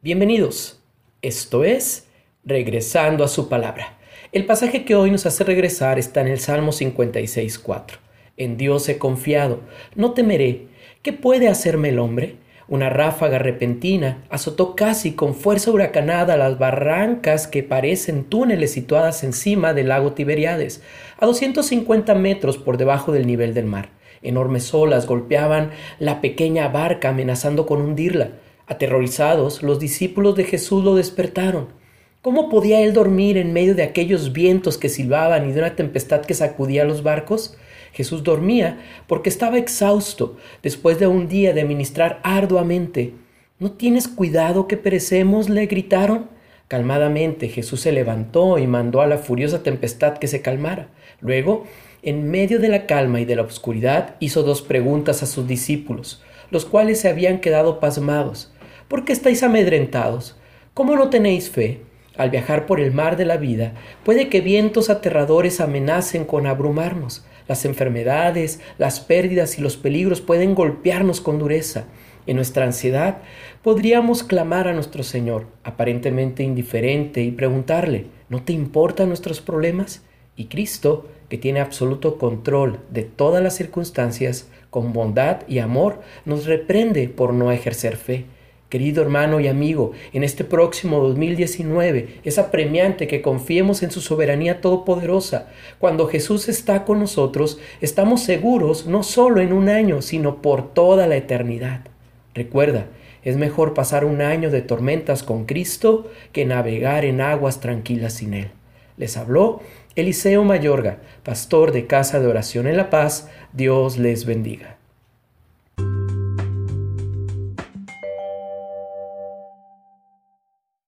Bienvenidos. Esto es Regresando a su palabra. El pasaje que hoy nos hace regresar está en el Salmo 56.4. En Dios he confiado, no temeré. ¿Qué puede hacerme el hombre? Una ráfaga repentina azotó casi con fuerza huracanada las barrancas que parecen túneles situadas encima del lago Tiberiades, a 250 metros por debajo del nivel del mar. Enormes olas golpeaban la pequeña barca amenazando con hundirla. Aterrorizados, los discípulos de Jesús lo despertaron. ¿Cómo podía él dormir en medio de aquellos vientos que silbaban y de una tempestad que sacudía los barcos? Jesús dormía porque estaba exhausto después de un día de ministrar arduamente. ¿No tienes cuidado que perecemos? le gritaron. Calmadamente Jesús se levantó y mandó a la furiosa tempestad que se calmara. Luego, en medio de la calma y de la oscuridad, hizo dos preguntas a sus discípulos, los cuales se habían quedado pasmados. ¿Por qué estáis amedrentados? ¿Cómo no tenéis fe? Al viajar por el mar de la vida, puede que vientos aterradores amenacen con abrumarnos. Las enfermedades, las pérdidas y los peligros pueden golpearnos con dureza. En nuestra ansiedad podríamos clamar a nuestro Señor, aparentemente indiferente, y preguntarle, ¿no te importan nuestros problemas? Y Cristo, que tiene absoluto control de todas las circunstancias, con bondad y amor, nos reprende por no ejercer fe. Querido hermano y amigo, en este próximo 2019 es apremiante que confiemos en su soberanía todopoderosa. Cuando Jesús está con nosotros, estamos seguros no solo en un año, sino por toda la eternidad. Recuerda, es mejor pasar un año de tormentas con Cristo que navegar en aguas tranquilas sin Él. Les habló Eliseo Mayorga, pastor de Casa de Oración en La Paz. Dios les bendiga.